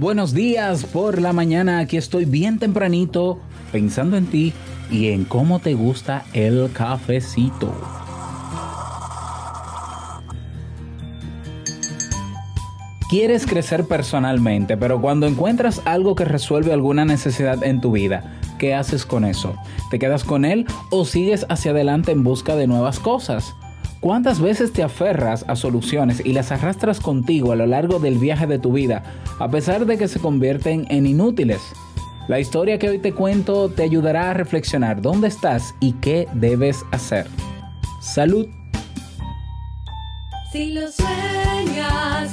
Buenos días por la mañana, aquí estoy bien tempranito pensando en ti y en cómo te gusta el cafecito. Quieres crecer personalmente, pero cuando encuentras algo que resuelve alguna necesidad en tu vida, ¿qué haces con eso? ¿Te quedas con él o sigues hacia adelante en busca de nuevas cosas? ¿Cuántas veces te aferras a soluciones y las arrastras contigo a lo largo del viaje de tu vida, a pesar de que se convierten en inútiles? La historia que hoy te cuento te ayudará a reflexionar dónde estás y qué debes hacer. Salud. Si lo sueñas,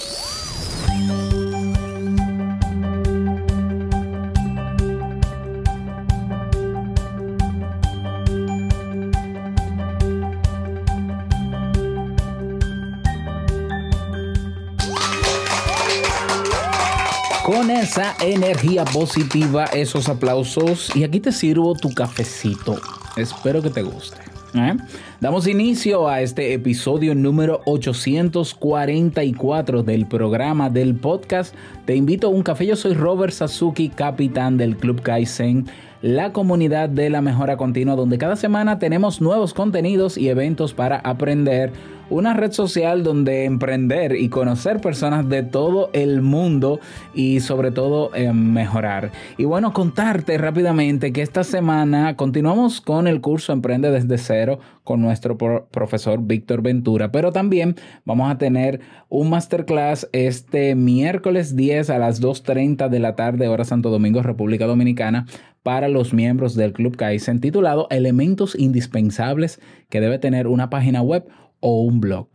Con esa energía positiva, esos aplausos y aquí te sirvo tu cafecito. Espero que te guste. ¿eh? Damos inicio a este episodio número 844 del programa del podcast. Te invito a un café. Yo soy Robert Sasuki, capitán del Club Kaizen, la comunidad de la mejora continua, donde cada semana tenemos nuevos contenidos y eventos para aprender una red social donde emprender y conocer personas de todo el mundo y sobre todo eh, mejorar. Y bueno, contarte rápidamente que esta semana continuamos con el curso Emprende desde cero con nuestro pro- profesor Víctor Ventura, pero también vamos a tener un masterclass este miércoles 10 a las 2.30 de la tarde hora Santo Domingo, República Dominicana para los miembros del Club Kaizen titulado Elementos indispensables que debe tener una página web o un blog.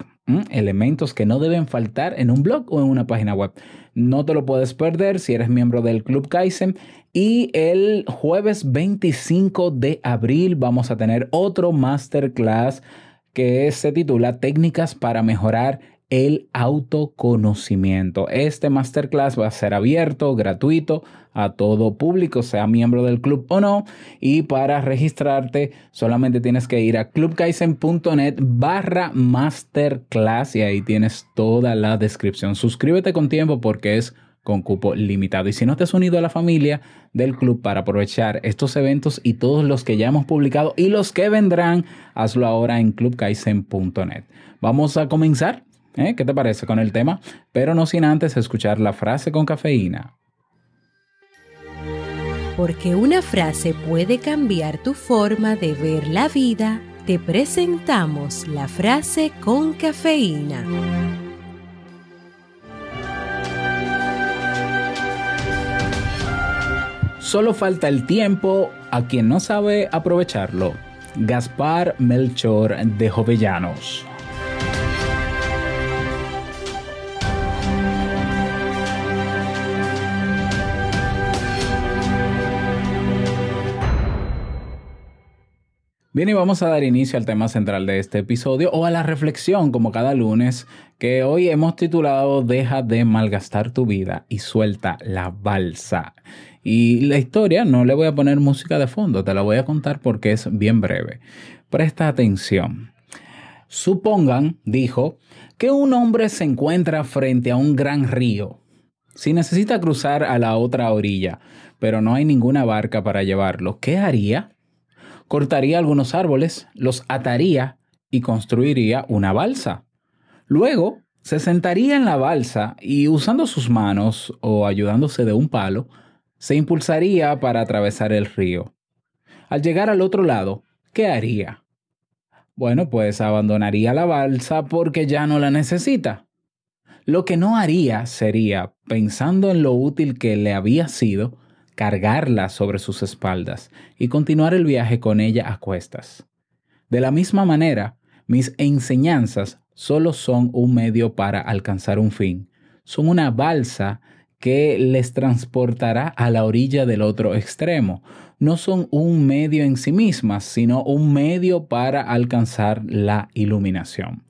Elementos que no deben faltar en un blog o en una página web. No te lo puedes perder si eres miembro del Club Kaizen. Y el jueves 25 de abril vamos a tener otro masterclass que se titula Técnicas para mejorar el autoconocimiento. Este masterclass va a ser abierto, gratuito a todo público, sea miembro del club o no. Y para registrarte solamente tienes que ir a clubkaizen.net barra masterclass y ahí tienes toda la descripción. Suscríbete con tiempo porque es con cupo limitado. Y si no te has unido a la familia del club para aprovechar estos eventos y todos los que ya hemos publicado y los que vendrán, hazlo ahora en clubkaizen.net. Vamos a comenzar. ¿Eh? ¿Qué te parece con el tema? Pero no sin antes escuchar la frase con cafeína. Porque una frase puede cambiar tu forma de ver la vida, te presentamos la frase con cafeína. Solo falta el tiempo a quien no sabe aprovecharlo. Gaspar Melchor de Jovellanos. Bien, y vamos a dar inicio al tema central de este episodio o a la reflexión, como cada lunes, que hoy hemos titulado Deja de malgastar tu vida y suelta la balsa. Y la historia no le voy a poner música de fondo, te la voy a contar porque es bien breve. Presta atención. Supongan, dijo, que un hombre se encuentra frente a un gran río. Si necesita cruzar a la otra orilla, pero no hay ninguna barca para llevarlo, ¿qué haría? Cortaría algunos árboles, los ataría y construiría una balsa. Luego se sentaría en la balsa y usando sus manos o ayudándose de un palo, se impulsaría para atravesar el río. Al llegar al otro lado, ¿qué haría? Bueno, pues abandonaría la balsa porque ya no la necesita. Lo que no haría sería, pensando en lo útil que le había sido, cargarla sobre sus espaldas y continuar el viaje con ella a cuestas. De la misma manera, mis enseñanzas solo son un medio para alcanzar un fin. Son una balsa que les transportará a la orilla del otro extremo. No son un medio en sí mismas, sino un medio para alcanzar la iluminación.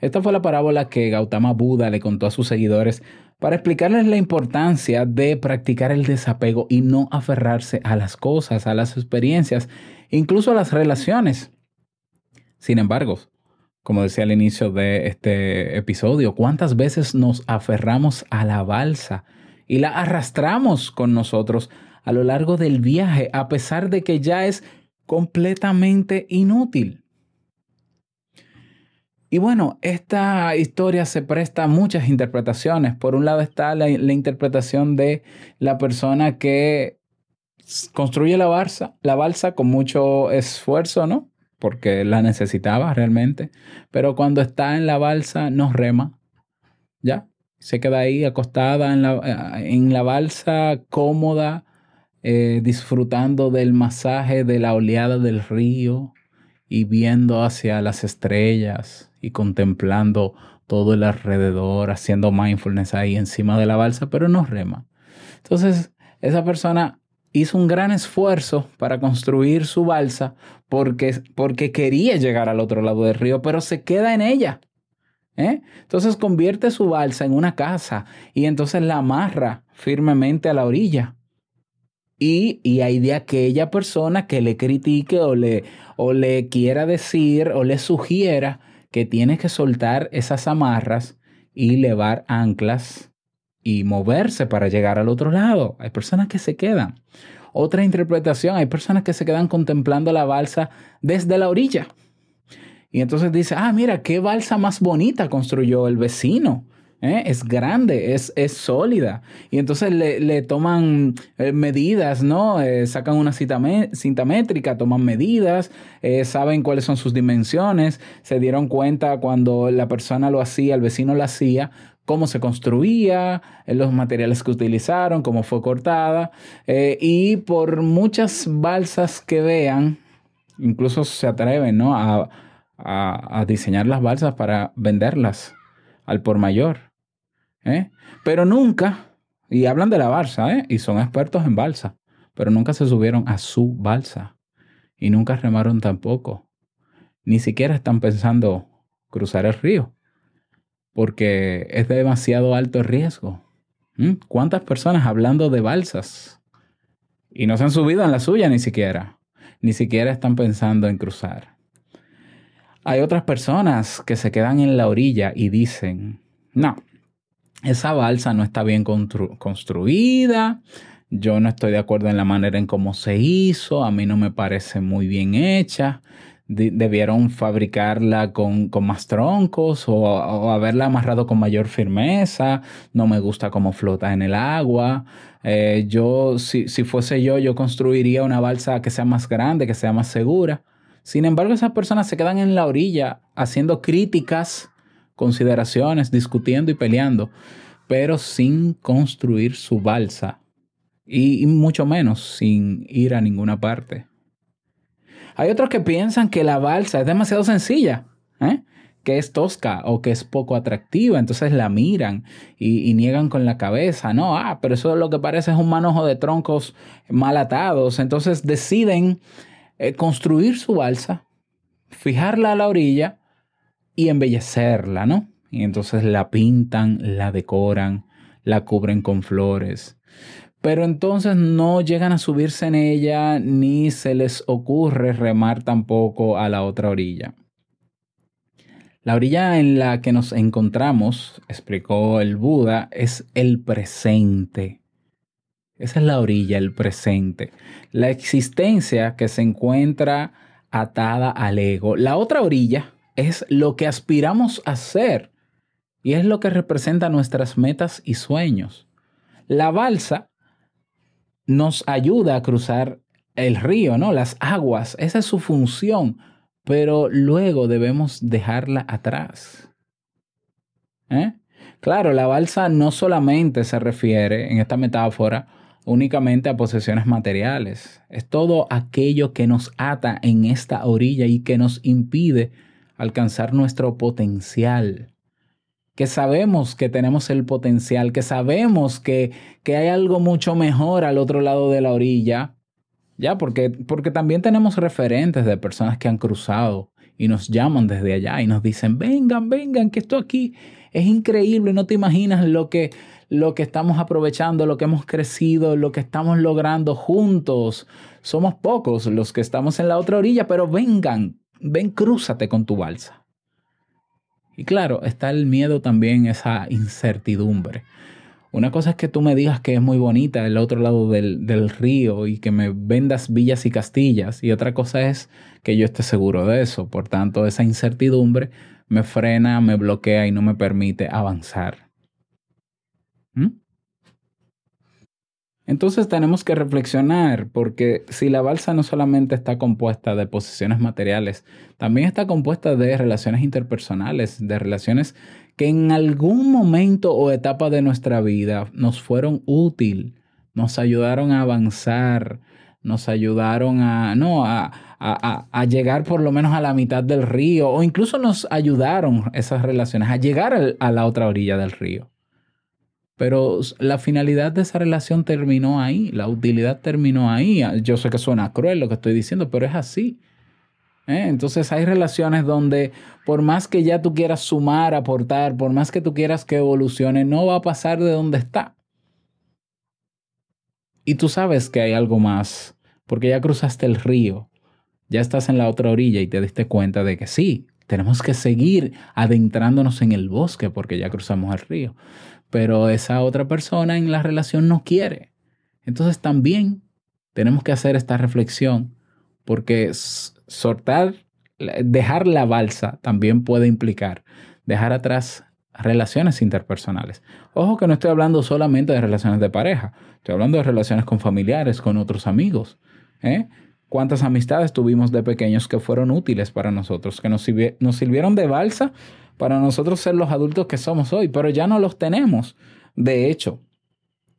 Esta fue la parábola que Gautama Buda le contó a sus seguidores para explicarles la importancia de practicar el desapego y no aferrarse a las cosas, a las experiencias, incluso a las relaciones. Sin embargo, como decía al inicio de este episodio, ¿cuántas veces nos aferramos a la balsa y la arrastramos con nosotros a lo largo del viaje a pesar de que ya es completamente inútil? Y bueno, esta historia se presta a muchas interpretaciones. Por un lado está la, interpretación de la persona que construye la balsa, la balsa con mucho esfuerzo, ¿no? Porque la necesitaba realmente. Pero cuando está en la balsa no rema, ¿ya? Se queda ahí acostada en la, en la balsa, cómoda, eh, disfrutando del masaje de la oleada del río y viendo hacia las estrellas y contemplando todo el alrededor, haciendo mindfulness ahí encima de la balsa, pero no rema. Entonces, esa persona hizo un gran esfuerzo para construir su balsa porque, porque quería llegar al otro lado del río, pero se queda en ella. ¿eh? Entonces convierte su balsa en una casa y entonces la amarra firmemente a la orilla. Y, hay de aquella persona que le critique o le, o le quiera decir o le sugiera que tienes que soltar esas amarras y levar anclas y moverse para llegar al otro lado. Hay personas que se quedan. Otra interpretación, hay personas que se quedan contemplando la balsa desde la orilla. Y entonces dice, ah, mira, qué balsa más bonita construyó el vecino. ¿Eh? es grande, es, es, sólida. Y entonces le, toman eh, medidas, ¿no? Eh, sacan una cinta, métrica, toman medidas, saben cuáles son sus dimensiones, se dieron cuenta cuando la persona lo hacía, el vecino lo hacía, cómo se construía, los materiales que utilizaron, cómo fue cortada. y por muchas balsas que vean, incluso se atreven, ¿no? A, a diseñar las balsas para venderlas al por mayor. ¿Eh? Pero nunca, y hablan de la balsa, ¿eh? y son expertos en balsa, pero nunca se subieron a su balsa y nunca remaron tampoco. Ni siquiera están pensando cruzar el río, porque es demasiado alto riesgo. ¿Mm? ¿Cuántas personas hablando de balsas y no se han subido en la suya ni siquiera? Ni siquiera están pensando en cruzar. Hay otras personas que se quedan en la orilla y dicen, no, esa balsa no está bien construida, yo no estoy de acuerdo en la manera en cómo se hizo, a mí no me parece muy bien hecha, debieron fabricarla con, más troncos o, haberla amarrado con mayor firmeza, no me gusta cómo flota en el agua. Eh, yo, si, si fuese yo, yo construiría una balsa que sea más grande, que sea más segura. Sin embargo, esas personas se quedan en la orilla haciendo críticas consideraciones, discutiendo y peleando, pero sin construir su balsa y, mucho menos sin ir a ninguna parte. Hay otros que piensan que la balsa es demasiado sencilla, ¿eh? que es tosca o que es poco atractiva, entonces la miran y, niegan con la cabeza, no, ah, pero eso lo que parece es un manojo de troncos mal atados, entonces deciden eh, construir su balsa, fijarla a la orilla y embellecerla, ¿no? Y entonces la pintan, la decoran, la cubren con flores. Pero entonces no llegan a subirse en ella ni se les ocurre remar tampoco a la otra orilla. La orilla en la que nos encontramos, explicó el Buda, es el presente. Esa es la orilla, el presente. La existencia que se encuentra atada al ego. La otra orilla es lo que aspiramos a ser y es lo que representa nuestras metas y sueños. La balsa nos ayuda a cruzar el río, ¿no? Las aguas, esa es su función, pero luego debemos dejarla atrás. ¿Eh? Claro, la balsa no solamente se refiere en esta metáfora únicamente a posesiones materiales. Es todo aquello que nos ata en esta orilla y que nos impide alcanzar nuestro potencial. Que sabemos que tenemos el potencial, que sabemos que, que hay algo mucho mejor al otro lado de la orilla. Ya, porque, porque también tenemos referentes de personas que han cruzado y nos llaman desde allá y nos dicen, vengan, vengan, que esto aquí es increíble, no te imaginas lo que, lo que estamos aprovechando, lo que hemos crecido, lo que estamos logrando juntos. Somos pocos los que estamos en la otra orilla, pero vengan, ven, crúzate con tu balsa. Y claro, está el miedo también, esa incertidumbre. Una cosa es que tú me digas que es muy bonita el otro lado del, del, río y que me vendas villas y castillas. Y otra cosa es que yo esté seguro de eso. Por tanto, esa incertidumbre me frena, me bloquea y no me permite avanzar. ¿Mm? Entonces tenemos que reflexionar porque si la balsa no solamente está compuesta de posiciones materiales, también está compuesta de relaciones interpersonales, de relaciones que en algún momento o etapa de nuestra vida nos fueron útil, nos ayudaron a avanzar, nos ayudaron a, no, a, a, a, llegar por lo menos a la mitad del río o incluso nos ayudaron esas relaciones a llegar a la otra orilla del río. Pero la finalidad de esa relación terminó ahí, la utilidad terminó ahí. Yo sé que suena cruel lo que estoy diciendo, pero es así. ¿eh? Entonces hay relaciones donde por más que ya tú quieras sumar, aportar, por más que tú quieras que evolucione, no va a pasar de donde está. Y tú sabes que hay algo más, porque ya cruzaste el río, ya estás en la otra orilla y te diste cuenta de que sí, tenemos que seguir adentrándonos en el bosque porque ya cruzamos el río pero esa otra persona en la relación no quiere. Entonces también tenemos que hacer esta reflexión porque soltar, dejar la balsa también puede implicar dejar atrás relaciones interpersonales. Ojo que no estoy hablando solamente de relaciones de pareja, estoy hablando de relaciones con familiares, con otros amigos. ¿eh? ¿Cuántas amistades tuvimos de pequeños que fueron útiles para nosotros, que nos, nos sirvieron de balsa para nosotros ser los adultos que somos hoy, pero ya no los tenemos. De hecho,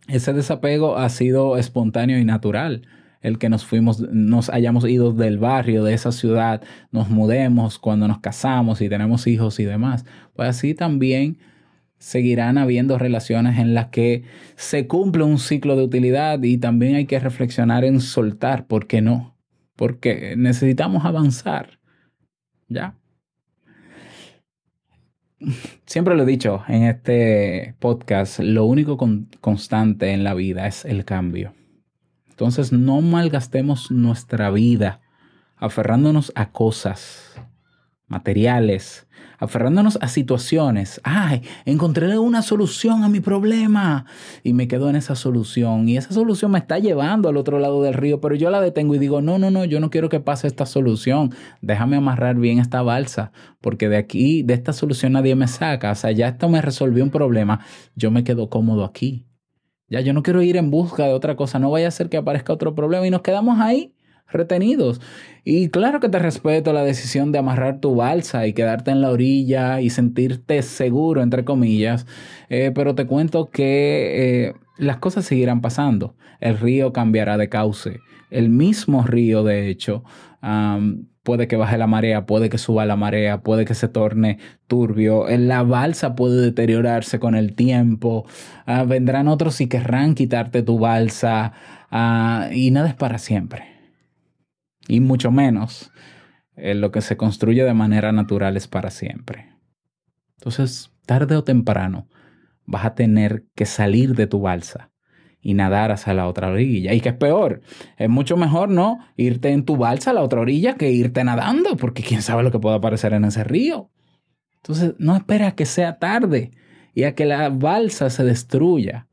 ese desapego ha sido espontáneo y natural. El que nos fuimos, nos hayamos ido del barrio, de esa ciudad, nos mudemos cuando nos casamos y tenemos hijos y demás. Pues así también seguirán habiendo relaciones en las que se cumple un ciclo de utilidad y también hay que reflexionar en soltar, ¿por qué no? Porque necesitamos avanzar. ¿Ya? Siempre lo he dicho en este podcast, lo único constante en la vida es el cambio. Entonces no malgastemos nuestra vida aferrándonos a cosas materiales, aferrándonos a situaciones. Ay, encontré una solución a mi problema y me quedo en esa solución. Y esa solución me está llevando al otro lado del río, pero yo la detengo y digo, no, no, no, yo no quiero que pase esta solución. Déjame amarrar bien esta balsa, porque de aquí, de esta solución nadie me saca. O sea, ya esto me resolvió un problema. Yo me quedo cómodo aquí. Ya yo no quiero ir en busca de otra cosa. No vaya a ser que aparezca otro problema y nos quedamos ahí retenidos. Y claro que te respeto la decisión de amarrar tu balsa y quedarte en la orilla y sentirte seguro, entre comillas, eh, pero te cuento que eh, las cosas seguirán pasando. El río cambiará de cauce. El mismo río, de hecho, puede que baje la marea, puede que suba la marea, puede que se torne turbio. La balsa puede deteriorarse con el tiempo. Ah, vendrán otros y querrán quitarte tu balsa. Ah, y nada es para siempre y mucho menos eh, lo que se construye de manera natural es para siempre. Entonces, tarde o temprano, vas a tener que salir de tu balsa y nadar hacia la otra orilla. Y que es peor, es mucho mejor no irte en tu balsa a la otra orilla que irte nadando, porque quién sabe lo que puede aparecer en ese río. Entonces, no esperes a que sea tarde y a que la balsa se destruya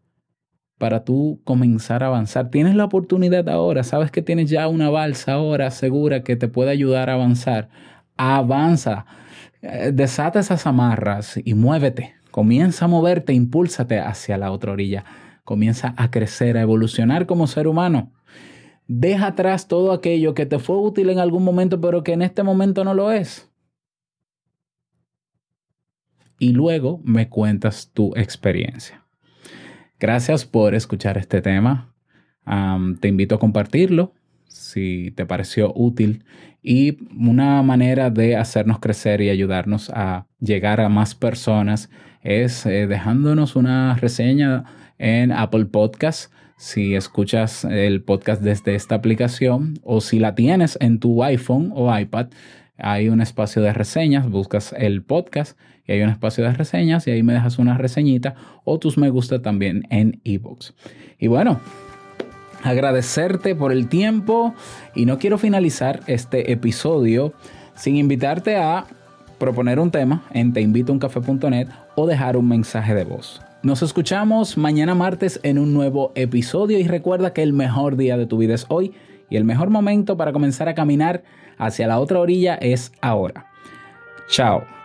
para tú comenzar a avanzar. Tienes la oportunidad ahora, sabes que tienes ya una balsa ahora segura que te puede ayudar a avanzar. Avanza, eh, desata esas amarras y muévete. Comienza a moverte, impúlsate hacia la otra orilla. Comienza a crecer, a evolucionar como ser humano. Deja atrás todo aquello que te fue útil en algún momento, pero que en este momento no lo es. Y luego me cuentas tu experiencia. Gracias por escuchar este tema. Te invito a compartirlo si te pareció útil y una manera de hacernos crecer y ayudarnos a llegar a más personas es eh, dejándonos una reseña en Apple Podcasts si escuchas el podcast desde esta aplicación o si la tienes en tu iPhone o iPad, hay un espacio de reseñas, buscas el podcast y hay un espacio de reseñas y ahí me dejas una reseñita o tus me gusta también en ebooks. Y bueno, agradecerte por el tiempo y no quiero finalizar este episodio sin invitarte a proponer un tema en teinvitouncafe.net o dejar un mensaje de voz. Nos escuchamos mañana martes en un nuevo episodio y recuerda que el mejor día de tu vida es hoy y el mejor momento para comenzar a caminar hacia la otra orilla es ahora. Chao.